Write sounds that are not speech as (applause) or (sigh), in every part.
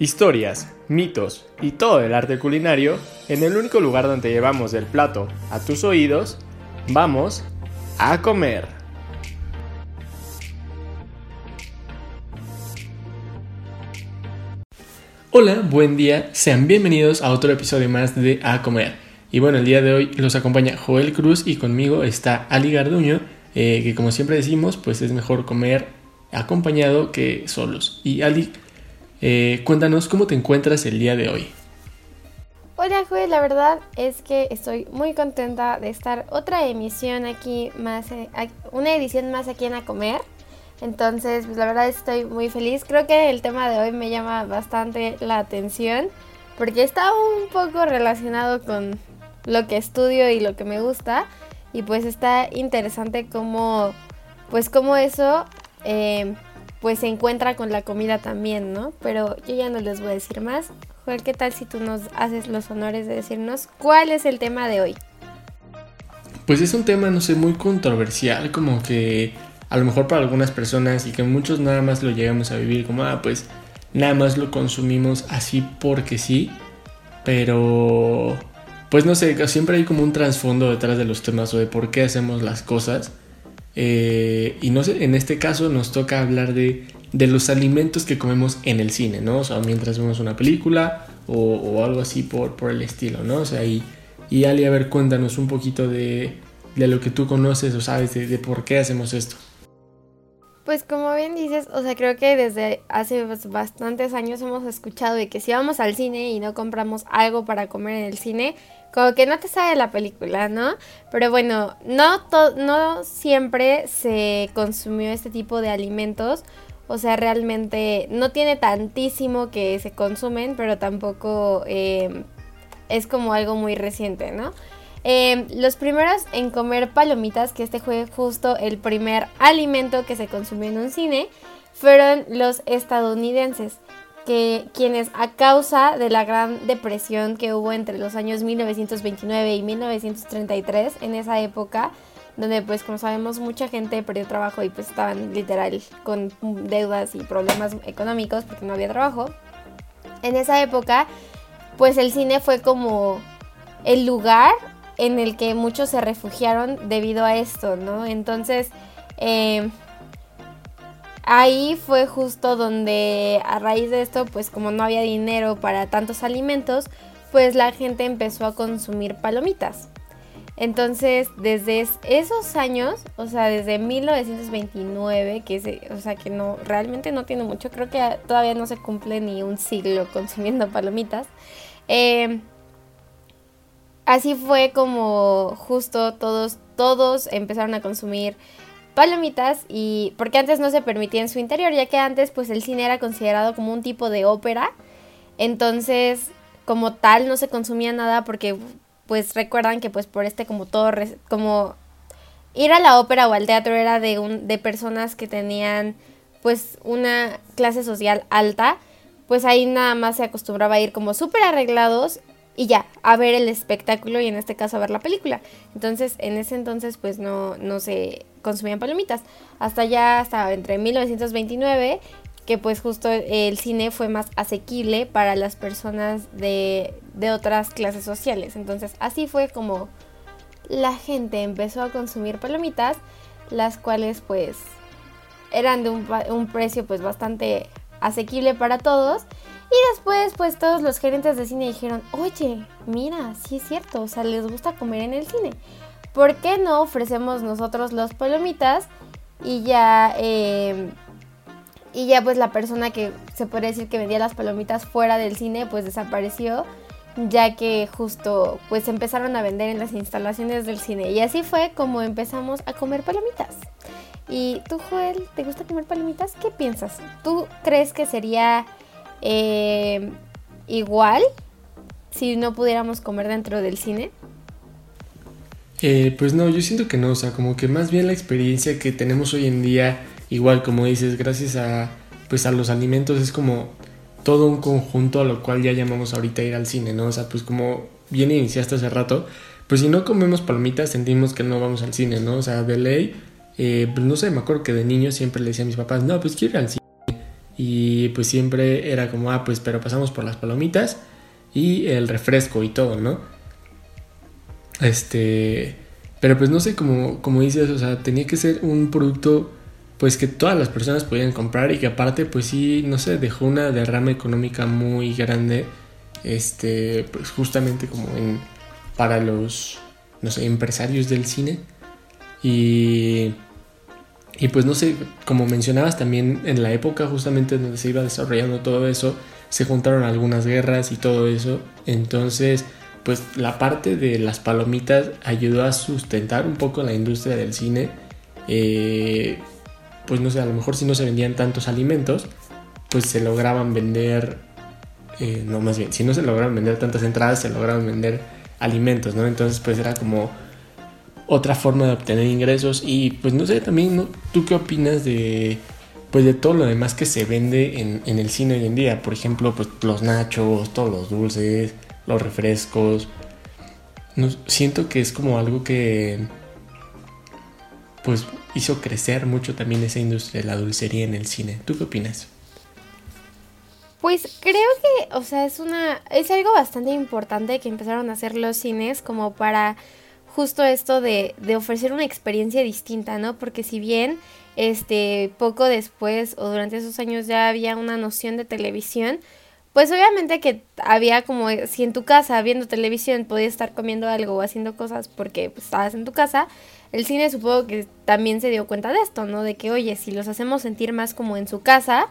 Historias, mitos y todo el arte culinario en el único lugar donde llevamos el plato a tus oídos, vamos a comer. Hola, buen día, sean bienvenidos a otro episodio más de A Comer. Y bueno, el día de hoy los acompaña Joel Cruz y conmigo está Ali Garduño, eh, que como siempre decimos, pues es mejor comer acompañado que solos. Y Ali, eh, cuéntanos cómo te encuentras el día de hoy. Hola Joel, la verdad es que estoy muy contenta de estar otra emisión aquí más, eh, una edición más aquí en A Comer. Entonces, pues la verdad estoy muy feliz. Creo que el tema de hoy me llama bastante la atención porque está un poco relacionado con lo que estudio y lo que me gusta. Y pues está interesante cómo, pues cómo eso eh, pues se encuentra con la comida también, ¿no? Pero yo ya no les voy a decir más. Joel, ¿qué tal si tú nos haces los honores de decirnos cuál es el tema de hoy? Pues es un tema, no sé, muy controversial, como que a lo mejor para algunas personas y que muchos nada más lo llegamos a vivir como, ah, pues nada más lo consumimos así porque sí, pero pues no sé, siempre hay como un trasfondo detrás de los temas o de por qué hacemos las cosas. Eh, y no sé, en este caso nos toca hablar de, de, los alimentos que comemos en el cine, ¿no? O sea, mientras vemos una película o, o algo así por, por, el estilo, ¿no? O sea, y, y Ali, a ver, cuéntanos un poquito de, de lo que tú conoces o sabes de, de por qué hacemos esto. Pues como bien dices, o sea, creo que desde hace bastantes años hemos escuchado de que si vamos al cine y no compramos algo para comer en el cine, como que no te sabe la película, ¿no? Pero bueno, no, no siempre se consumió este tipo de alimentos. O sea, realmente no tiene tantísimo que se consumen, pero tampoco eh, es como algo muy reciente, ¿no? Eh, los primeros en comer palomitas, que este fue justo el primer alimento que se consumió en un cine, fueron los estadounidenses que quienes a causa de la gran depresión que hubo entre los años 1929 y 1933 en esa época donde pues como sabemos mucha gente perdió trabajo y pues estaban literal con deudas y problemas económicos porque no había trabajo. En esa época pues el cine fue como el lugar en el que muchos se refugiaron debido a esto, ¿no? Entonces eh, ahí fue justo donde a raíz de esto, pues como no había dinero para tantos alimentos, pues la gente empezó a consumir palomitas. Entonces, desde esos años, o sea, desde 1929, que es, o sea, que no realmente no tiene mucho, creo que todavía no se cumple ni un siglo (laughs) consumiendo palomitas. Eh, así fue como justo todos todos empezaron a consumir palomitas y porque antes no se permitía en su interior, ya que antes pues el cine era considerado como un tipo de ópera. Entonces, como tal no se consumía nada porque pues recuerdan que pues por este como todo como ir a la ópera o al teatro era de un de personas que tenían pues una clase social alta, pues ahí nada más se acostumbraba a ir como súper arreglados y ya, a ver el espectáculo y en este caso a ver la película. Entonces, en ese entonces pues no, no se consumían palomitas. Hasta ya, hasta entre 1929, que pues justo el cine fue más asequible para las personas de, de otras clases sociales. Entonces, así fue como la gente empezó a consumir palomitas, las cuales pues eran de un, un precio pues bastante asequible para todos y después, pues todos los gerentes de cine dijeron, oye, mira, sí es cierto, o sea, les gusta comer en el cine. ¿Por qué no ofrecemos nosotros los palomitas? Y ya, eh, y ya pues la persona que se puede decir que vendía las palomitas fuera del cine, pues desapareció, ya que justo pues empezaron a vender en las instalaciones del cine. Y así fue como empezamos a comer palomitas. Y tú, Joel, ¿te gusta comer palomitas? ¿Qué piensas? ¿Tú crees que sería eh, igual si no pudiéramos comer dentro del cine? Eh, pues no, yo siento que no, o sea, como que más bien la experiencia que tenemos hoy en día, igual como dices, gracias a pues a los alimentos es como todo un conjunto a lo cual ya llamamos ahorita ir al cine, ¿no? O sea, pues como bien iniciaste hace rato, pues si no comemos palomitas sentimos que no vamos al cine, ¿no? O sea, de ley, eh, pues no sé, me acuerdo que de niño siempre le decía a mis papás, no, pues quiero ir al cine y pues siempre era como, ah, pues pero pasamos por las palomitas y el refresco y todo, ¿no? Este, pero pues no sé, como, como dices, o sea, tenía que ser un producto pues que todas las personas podían comprar y que aparte pues sí, no sé, dejó una derrama económica muy grande, este, pues justamente como en, para los, no sé, empresarios del cine y y pues no sé, como mencionabas también en la época justamente donde se iba desarrollando todo eso, se juntaron algunas guerras y todo eso. Entonces, pues la parte de las palomitas ayudó a sustentar un poco la industria del cine. Eh, pues no sé, a lo mejor si no se vendían tantos alimentos, pues se lograban vender, eh, no más bien, si no se lograban vender tantas entradas, se lograban vender alimentos, ¿no? Entonces pues era como otra forma de obtener ingresos y pues no sé también tú qué opinas de pues de todo lo demás que se vende en, el cine hoy en día por ejemplo pues los nachos todos los dulces los refrescos. Siento que es como algo que pues hizo crecer mucho también esa industria de la dulcería en el cine. Tú qué opinas pues creo que o sea es una es algo bastante importante que empezaron a hacer los cines como para justo esto de, de ofrecer una experiencia distinta, ¿no? Porque si bien este poco después o durante esos años ya había una noción de televisión, pues obviamente que había como si en tu casa viendo televisión podías estar comiendo algo o haciendo cosas porque pues, estabas en tu casa, el cine supongo que también se dio cuenta de esto, ¿no? De que, oye, si los hacemos sentir más como en su casa,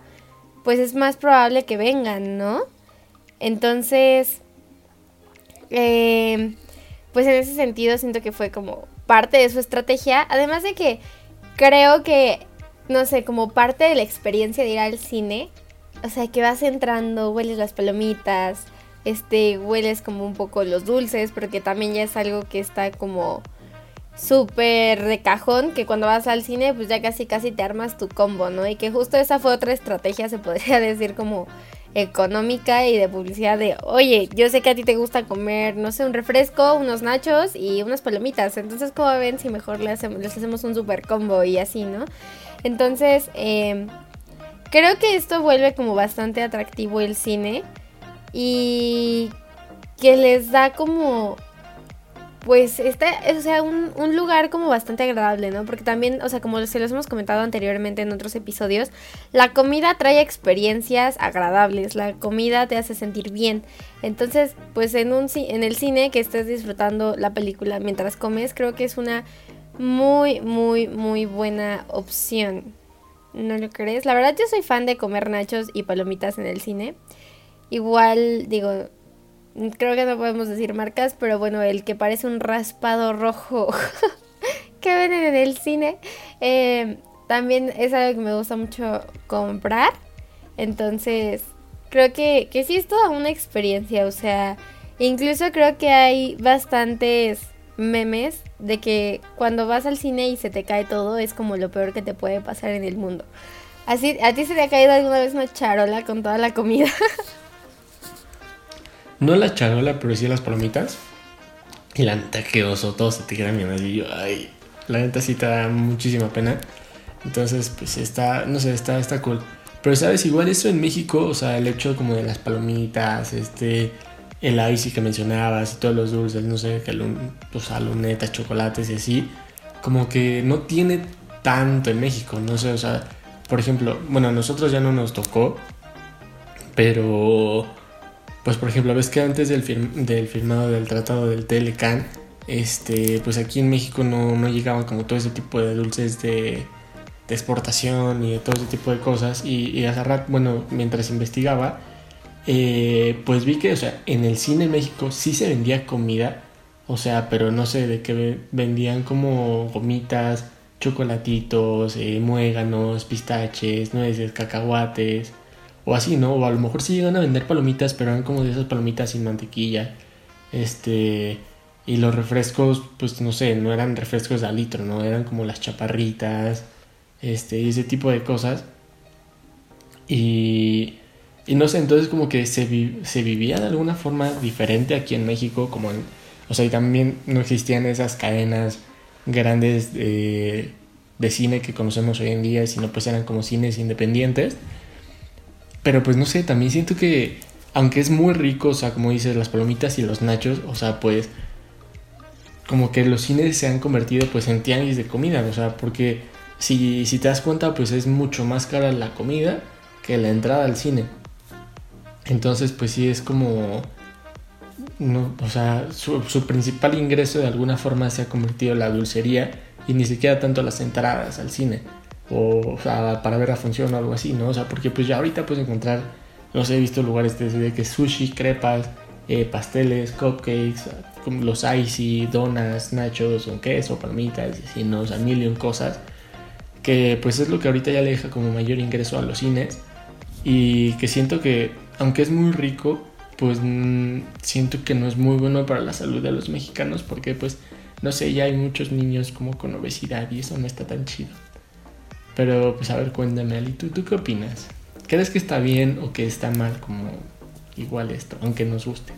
pues es más probable que vengan, ¿no? Entonces, eh, pues en ese sentido siento que fue como parte de su estrategia. Además de que creo que, no sé, como parte de la experiencia de ir al cine, o sea, que vas entrando, hueles las palomitas, este, hueles como un poco los dulces, porque también ya es algo que está como súper de cajón, que cuando vas al cine, pues ya casi casi te armas tu combo, ¿no? Y que justo esa fue otra estrategia, se podría (laughs) decir como económica y de publicidad de, oye, yo sé que a ti te gusta comer, no sé, un refresco, unos nachos y unas palomitas. Entonces, como ven, si mejor les hacemos, un super combo y así, ¿no? Entonces, em, creo que esto vuelve como bastante atractivo el cine y que les da como pues está, o sea, un, un, lugar como bastante agradable, ¿no? Porque también, o sea, como se los hemos comentado anteriormente en otros episodios, la comida trae experiencias agradables, la comida te hace sentir bien. Entonces, pues en, un, en el cine que estés disfrutando la película mientras comes, creo que es una muy, muy, muy buena opción. ¿No lo crees? La verdad yo soy fan de comer nachos y palomitas en el cine. Igual, digo, creo que no podemos decir marcas, pero bueno, el que parece un raspado rojo (laughs) que venden en el cine, eh, también es algo que me gusta mucho comprar. Entonces, creo que, que sí es toda una experiencia, o sea, incluso creo que hay bastantes memes de que cuando vas al cine y se te cae todo es como lo peor que te puede pasar en el mundo. Así, ¿a ti se te ha caído alguna vez una charola con toda la comida? (laughs) No la charola, pero sí las palomitas. Y la neta que oso, todos se te quedan bien Y yo, ay, la neta sí te da muchísima pena. Entonces, pues está, no sé, está, está cool. Pero sabes, igual eso en México, o sea, el hecho como de las palomitas, este, el icy que mencionabas y todos los dulces, no sé, que pues, lunetas, chocolates y así, como que no tiene tanto en México, no sé, o sea, por ejemplo, bueno, a nosotros ya no nos tocó, pero pues por ejemplo, ves que antes del, del firmado del tratado del Telecan, este, pues aquí en México no, no llegaban como todo ese tipo de dulces de, exportación y de todo ese tipo de cosas. Y, y hace bueno, mientras investigaba, eh, pues vi que, o sea, en el cine en México sí se vendía comida, o sea, pero no sé de qué vendían como gomitas, chocolatitos, eh, muéganos, pistaches, nueces, cacahuates o así, ¿no? O a lo mejor sí llegan a vender palomitas, pero eran como de esas palomitas sin mantequilla. Este. Y los refrescos, pues no sé, no eran refrescos de litro, ¿no? Eran como las chaparritas, este, ese tipo de cosas. Y. Y no sé, entonces como que se, se vivía de alguna forma diferente aquí en México, como O sea, y también no existían esas cadenas grandes de, de cine que conocemos hoy en día, sino pues eran como cines independientes. Pero pues no sé, también siento que, aunque es muy rico, o sea, como dices, las palomitas y los nachos, o sea, pues como que los cines se han convertido pues en tianguis de comida, o sea, porque si, si te das cuenta, pues es mucho más cara la comida que la entrada al cine. Entonces, pues sí es como no, o sea, su, principal ingreso de alguna forma se ha convertido en la dulcería y ni siquiera tanto las entradas al cine o, sea, para ver la función o algo así, ¿no? O sea, porque pues ya ahorita puedes encontrar, no sé, he visto lugares desde que sushi, crepas, eh, pasteles, cupcakes, los icy, donas, nachos con queso, palmitas y así, ¿no? O sea, mil cosas que pues es lo que ahorita ya le deja como mayor ingreso a los cines y que siento que aunque es muy rico, pues mm, siento que no es muy bueno para la salud de los mexicanos porque pues no sé, ya hay muchos niños como con obesidad y eso no está tan chido. Pero pues a ver, cuéntame, Ali, ¿tú, ¿tú qué opinas? ¿Crees que está bien o que está mal como igual esto, aunque nos guste?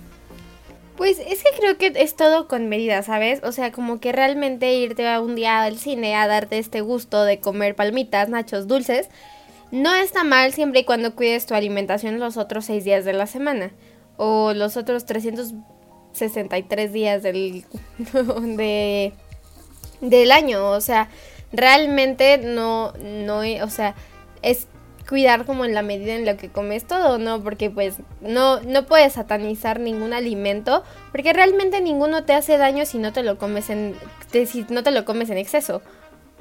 Pues es que creo que es todo con medida, ¿sabes? O sea, como que realmente irte a un día al cine a darte este gusto de comer palmitas, nachos, dulces, no está mal siempre y cuando cuides tu alimentación los otros seis días de la semana o los otros 363 días del, (laughs) de, del año. O sea, realmente no, no, o sea, es cuidar como en la medida en lo que comes todo, ¿no? Porque pues no, no puedes satanizar ningún alimento, porque realmente ninguno te hace daño si no te lo comes en, si no te lo comes en exceso.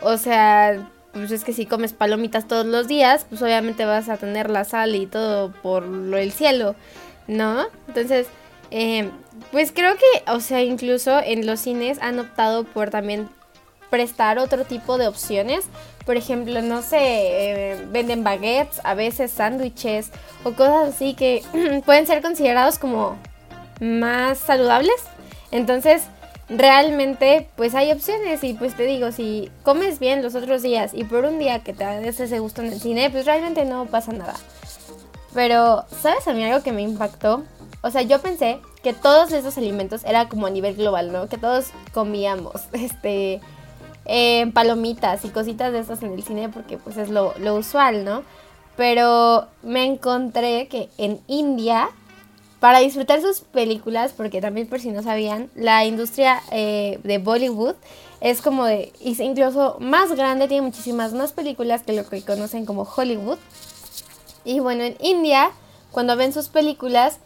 O sea, pues es que si comes palomitas todos los días, pues obviamente vas a tener la sal y todo por lo del cielo. ¿no? Entonces, eh, pues creo que, o sea, incluso en los cines han optado por también prestar otro tipo de opciones. Por ejemplo, no sé, eh, venden baguettes, a veces sándwiches o cosas así que (clears throat) pueden ser considerados como más saludables. Entonces, realmente, pues hay opciones y pues te digo, si comes bien los otros días y por un día que te des ese gusto en el cine, pues realmente no pasa nada. Pero, ¿sabes a mí algo que me impactó? O sea, yo pensé que todos esos alimentos era como a nivel global, ¿no? Que todos comíamos, (laughs) este, eh, palomitas y cositas de esas en el cine porque pues es lo, usual, ¿no? Pero me encontré que en India, para disfrutar sus películas, porque también por si no sabían, la industria eh, de Bollywood es como de, incluso más grande, tiene muchísimas más películas que lo que conocen como Hollywood. Y bueno, en India, cuando ven sus películas,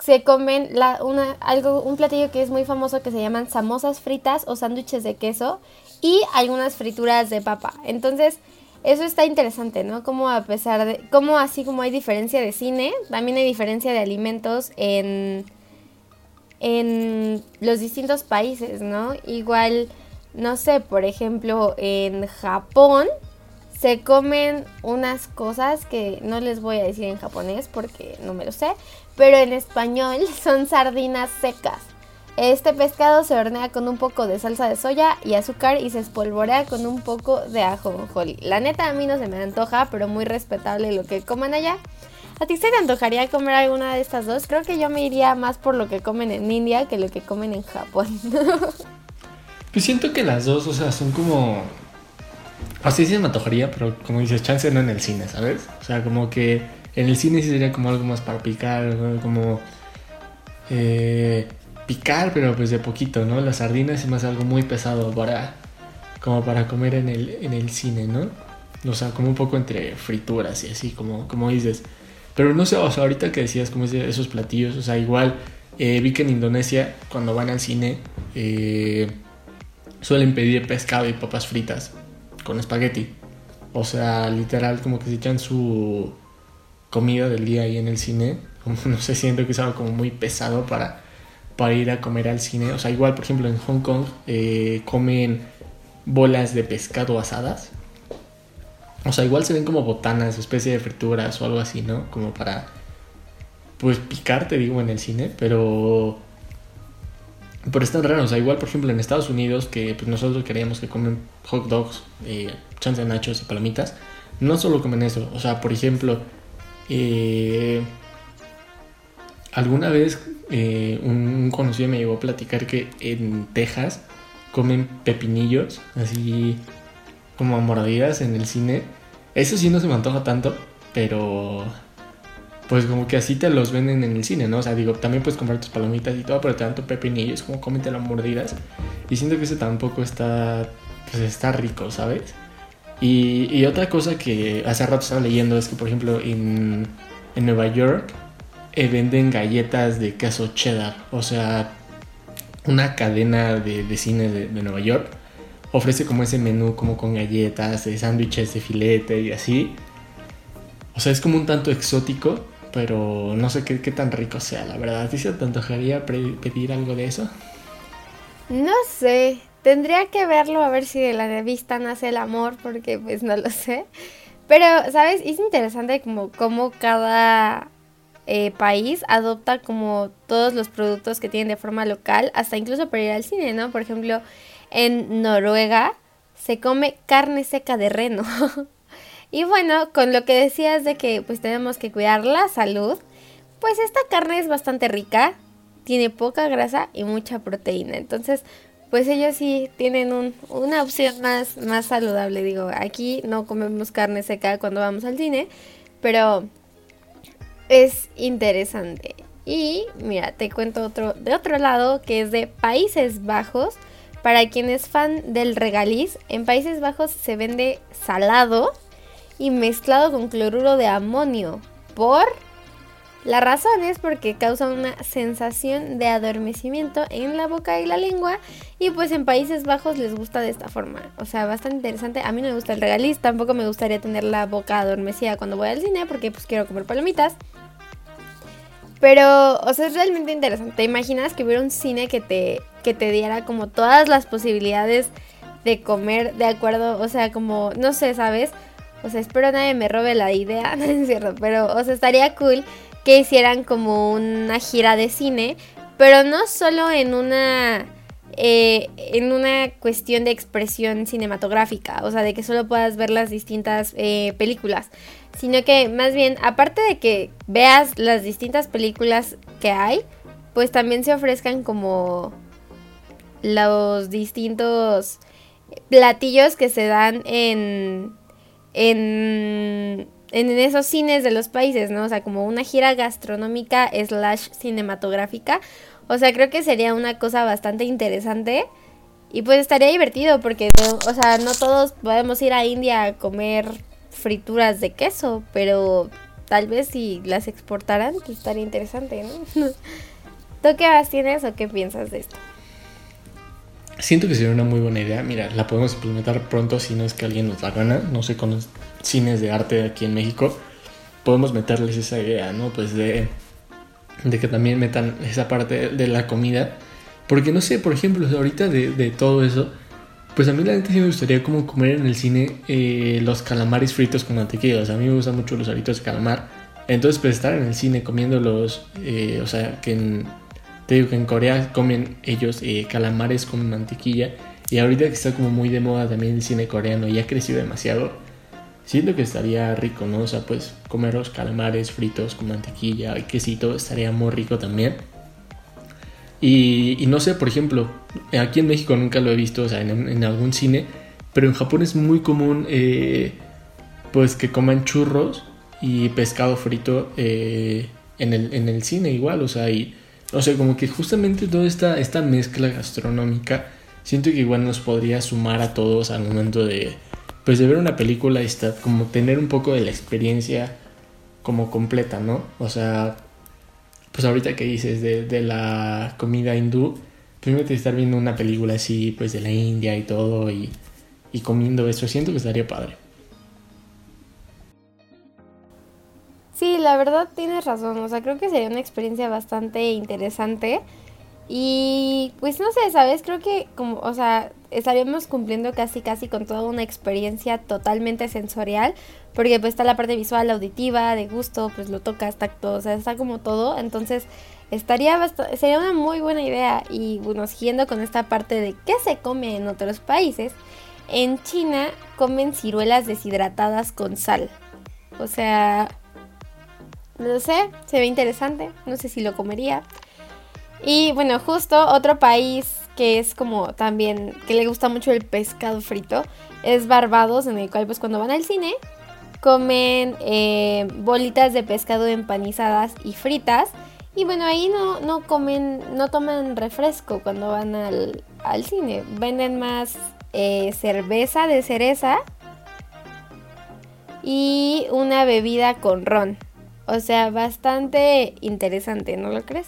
se comen la, una, algo, un platillo que es muy famoso que se llaman samosas fritas o sándwiches de queso y algunas frituras de papa. Entonces, eso está interesante, ¿no? Como a pesar de, como así como hay diferencia de cine, también hay diferencia de alimentos en, en los distintos países, ¿no? Igual, no sé, por ejemplo, en Japón se comen unas cosas que no les voy a decir en japonés porque no me lo sé, pero en español (laughs) son sardinas secas. Este pescado se hornea con un poco de salsa de soya y azúcar y se espolvorea con un poco de ajo La neta a mí no se me antoja, pero muy respetable lo que coman allá. ¿A ti se te antojaría comer alguna de estas dos? Creo que yo me iría más por lo que comen en India que lo que comen en Japón. (laughs) pues siento que las dos, o sea, son como Así sí me antojaría, pero como dices, chance no en el cine, ¿sabes? O sea, como que en el cine sí sería como algo más para picar, como eh, picar, pero pues de poquito, ¿no? Las sardinas es más algo muy pesado para como para comer en el, en el cine, ¿no? O sea, como un poco entre frituras y así, como, como dices. Pero no sé, o sea, ahorita que decías como esos platillos, o sea, igual eh, vi que en Indonesia, cuando van al cine, eh, suelen pedir pescado y papas fritas con espagueti. O sea, literal, como que se echan su comida del día ahí en el cine. (laughs) No sé, siento que es algo como muy pesado para, para ir a comer al cine. O sea, igual, por ejemplo, en Hong Kong eh, comen bolas de pescado asadas. O sea, igual se ven como botanas, especie de frituras o algo así, ¿no? Como para, pues, picar, te digo, en el cine. Pero pero es tan raro, o sea, igual por ejemplo en Estados Unidos, que pues, nosotros queríamos que comen hot dogs, eh, chance nachos y palomitas, no solo comen eso, o sea, por ejemplo, eh, alguna vez eh, un conocido me llegó a platicar que en Texas comen pepinillos, así como mordidas en el cine. Eso sí no se me antoja tanto, pero pues como que así te los venden en el cine, ¿no? O sea, digo, también puedes comprar tus palomitas y todo, pero te dan tu pepinillo, es como cómete las mordidas. Y siento que ese tampoco está, pues está rico, ¿sabes? Y, y otra cosa que hace rato estaba leyendo es que, por ejemplo, en, en Nueva York eh, venden galletas de queso cheddar. O sea, una cadena de, de de, de, Nueva York ofrece como ese menú como con galletas, de sándwiches de filete y así. O sea, es como un tanto exótico, pero no sé qué, qué tan rico sea, la verdad. ¿A ti se te antojaría pedir algo de eso? No sé, tendría que verlo a ver si de la vista nace el amor, porque pues no lo sé. Pero, ¿sabes? Es interesante como, como cada eh, país adopta como todos los productos que tienen de forma local, hasta incluso para ir al cine, ¿no? Por ejemplo, en Noruega se come carne seca de reno. (laughs) y bueno, con lo que decías de que pues tenemos que cuidar la salud, pues esta carne es bastante rica, tiene poca grasa y mucha proteína. Entonces, pues ellos sí tienen un, una opción más, más saludable. Digo, aquí no comemos carne seca cuando vamos al cine, pero es interesante. Y mira, te cuento otro de otro lado que es de Países Bajos. Para quien es fan del regaliz, en Países Bajos se vende salado y mezclado con cloruro de amonio. ¿Por? La razón es porque causa una sensación de adormecimiento en la boca y la lengua y pues en Países Bajos les gusta de esta forma. O sea, bastante interesante. A mí no me gusta el regaliz, tampoco me gustaría tener la boca adormecida cuando voy al cine porque pues quiero comer palomitas. Pero, o sea, es realmente interesante. ¿Te imaginas que hubiera un cine que te, que te diera como todas las posibilidades de comer de acuerdo? O sea, como, no sé, ¿sabes? O sea, espero nadie me robe la idea, (laughs) no es cierto, pero, o sea, estaría cool que hicieran como una gira de cine, pero no solo en una... Eh, en una cuestión de expresión cinematográfica, o sea, de que solo puedas ver las distintas eh, películas, sino que más bien, aparte de que veas las distintas películas que hay, pues también se ofrezcan como los distintos platillos que se dan en, en, en esos cines de los países, ¿no? O sea, como una gira gastronómica slash cinematográfica. O sea, creo que sería una cosa bastante interesante. Y pues estaría divertido porque, o sea, no todos podemos ir a India a comer frituras de queso, pero tal vez si las exportaran, pues estaría interesante, ¿no? (laughs) ¿Tú qué más tienes o qué piensas de esto? Siento que sería una muy buena idea. Mira, la podemos implementar pronto si no es que alguien nos la gana. No sé, con los cines de arte aquí en México. Podemos meterles esa idea, ¿no? Pues de, de que también metan esa parte de la comida. Porque no sé, por ejemplo, ahorita de, de todo eso pues a mí la gente sí me gustaría como comer en el cine eh, los calamares fritos con mantequilla. O sea, a mí me gustan mucho los aritos de calamar. Entonces, pues estar en el cine comiéndolos, eh, o sea, que en, te digo que en Corea comen ellos eh, calamares con mantequilla. Y ahorita que está como muy de moda también el cine coreano y ha crecido demasiado, siento que estaría rico, ¿no? O sea, pues comer los calamares fritos con mantequilla y quesito estaría muy rico también. Y, no sé, por ejemplo, aquí en México nunca lo he visto, o sea, en, algún cine, pero en Japón es muy común, eh, pues, que coman churros y pescado frito eh, en, el, en, el, cine igual, o sea, y, o sea, como que justamente toda esta, esta mezcla gastronómica, siento que igual nos podría sumar a todos al momento de, pues, de ver una película y estar, como tener un poco de la experiencia como completa, ¿no? O sea, pues ahorita que dices de, la comida hindú, primero te estar viendo una película así, pues de la India y todo, y, y comiendo eso, siento que estaría padre. Sí, la verdad tienes razón, o sea, creo que sería una experiencia bastante interesante. Y pues no sé, ¿sabes? Creo que como, o sea, estaríamos cumpliendo casi casi con toda una experiencia totalmente sensorial, porque pues está la parte visual, auditiva, de gusto, pues lo tocas, tacto, o sea, está como todo, entonces estaría sería una muy buena idea y bueno, siguiendo con esta parte de qué se come en otros países, en China comen ciruelas deshidratadas con sal. O sea, no sé, se ve interesante, no sé si lo comería. Y bueno, justo otro país que es como también, que le gusta mucho el pescado frito, es Barbados, en el cual pues cuando van al cine, comen eh, bolitas de pescado empanizadas y fritas. Y bueno, ahí no, no comen, no toman refresco cuando van al, al cine. Venden más eh, cerveza de cereza y una bebida con ron. O sea, bastante interesante, ¿no lo crees?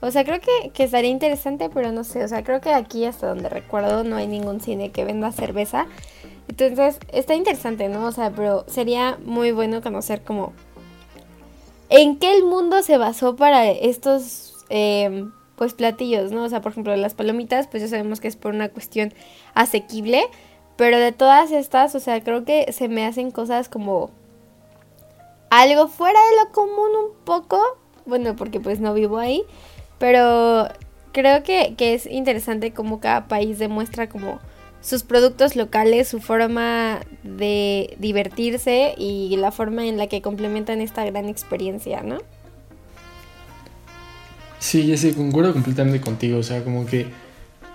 O sea, creo que, que, estaría interesante, pero no sé. O sea, creo que aquí hasta donde recuerdo no hay ningún cine que venda cerveza. Entonces, está interesante, ¿no? O sea, pero sería muy bueno conocer como... ¿En qué el mundo se basó para estos, em, pues, platillos, ¿no? O sea, por ejemplo, las palomitas, pues ya sabemos que es por una cuestión asequible. Pero de todas estas, o sea, creo que se me hacen cosas como algo fuera de lo común un poco. Bueno, porque pues no vivo ahí. Pero creo que, que es interesante cómo cada país demuestra como sus productos locales, su forma de divertirse y la forma en la que complementan esta gran experiencia, ¿no? Sí, ya sé, concuerdo completamente contigo, o sea, como que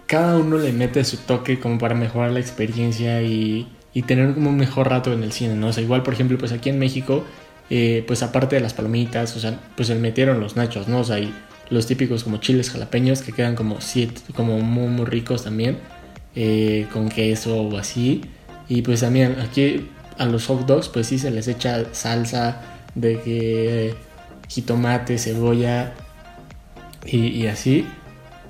cada uno le mete su toque como para mejorar la experiencia y, y tener como un mejor rato en el cine, ¿no? O sea, igual, por ejemplo, pues aquí en México, eh, pues aparte de las palomitas, o sea, pues le metieron los nachos, ¿no? O sea, y los típicos como chiles jalapeños que quedan como siete, como muy, muy ricos también. Eh, con queso o así. Y pues también aquí a los hot dogs pues sí se les echa salsa de que jitomate, cebolla y, así.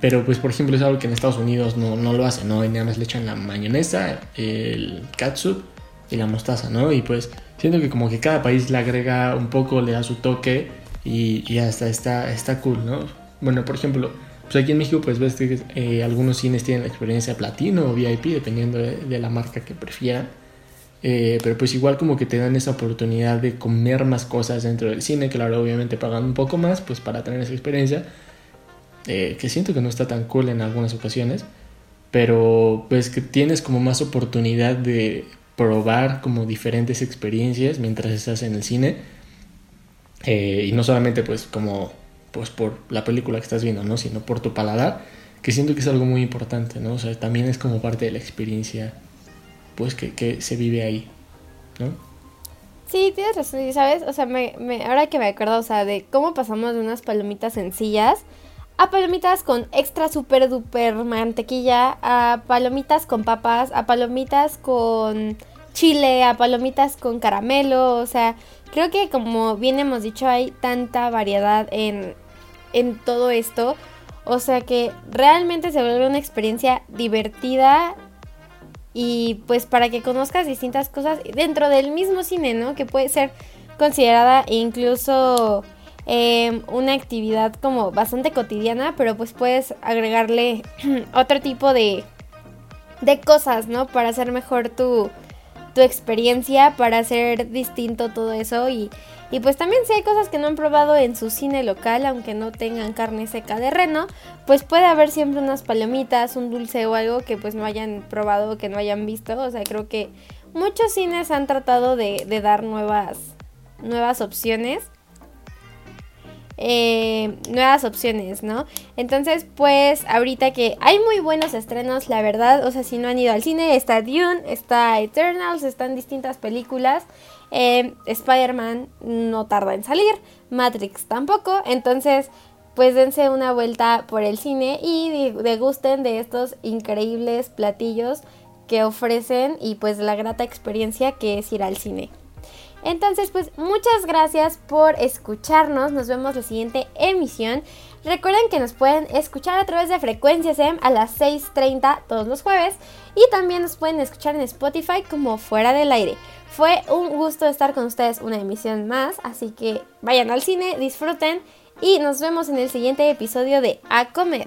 Pero pues por ejemplo es algo que en Estados Unidos no, no lo hacen, ¿no? Y nada más le echan la mayonesa, el catsup y la mostaza, ¿no? Y pues siento que como que cada país le agrega un poco, le da su toque y, y hasta está, está cool, ¿no? Bueno, por ejemplo, pues aquí en México pues ves que eh, algunos cines tienen la experiencia platino o VIP dependiendo de, la marca que prefieran. Eh, pero pues igual como que te dan esa oportunidad de comer más cosas dentro del cine, claro, obviamente pagando un poco más pues para tener esa experiencia. Eh, que siento que no está tan cool en algunas ocasiones. Pero pues que tienes como más oportunidad de probar como diferentes experiencias mientras estás en el cine. Y no solamente pues como pues por la película que estás viendo, ¿no? Sino por tu paladar, que siento que es algo muy importante, ¿no? O sea, también es como parte de la experiencia, pues, que, se vive ahí, ¿no? Sí, tienes razón, ¿sabes? O sea, me, ahora que me acuerdo, o sea, de cómo pasamos de unas palomitas sencillas a palomitas con extra super duper mantequilla, a palomitas con papas, a palomitas con chile, a palomitas con caramelo, o sea, creo que como bien hemos dicho hay tanta variedad en, en todo esto. O sea que realmente se vuelve una experiencia divertida y pues para que conozcas distintas cosas dentro del mismo cine, ¿no? Que puede ser considerada incluso em, una actividad como bastante cotidiana, pero pues puedes agregarle (clears throat) otro tipo de, de cosas, ¿no? Para hacer mejor tu, tu experiencia, para hacer distinto todo eso y y pues también si hay cosas que no han probado en su cine local, aunque no tengan carne seca de reno, pues puede haber siempre unas palomitas, un dulce o algo que pues no hayan probado, que no hayan visto. O sea, creo que muchos cines han tratado de, dar nuevas, nuevas opciones. Eh, nuevas opciones, ¿no? Entonces, pues ahorita que hay muy buenos estrenos, la verdad, o sea, si no han ido al cine, está Dune, está Eternals, están distintas películas. Eh, Spider-Man no tarda en salir, Matrix tampoco, entonces pues dense una vuelta por el cine y degusten de estos increíbles platillos que ofrecen y pues la grata experiencia que es ir al cine. Entonces, pues muchas gracias por escucharnos. Nos vemos la siguiente emisión. Recuerden que nos pueden escuchar a través de Frecuencias M a las 6.30 todos los jueves. Y también nos pueden escuchar en Spotify como Fuera del Aire. Fue un gusto estar con ustedes una emisión más. Así que vayan al cine, disfruten. Y nos vemos en el siguiente episodio de A Comer.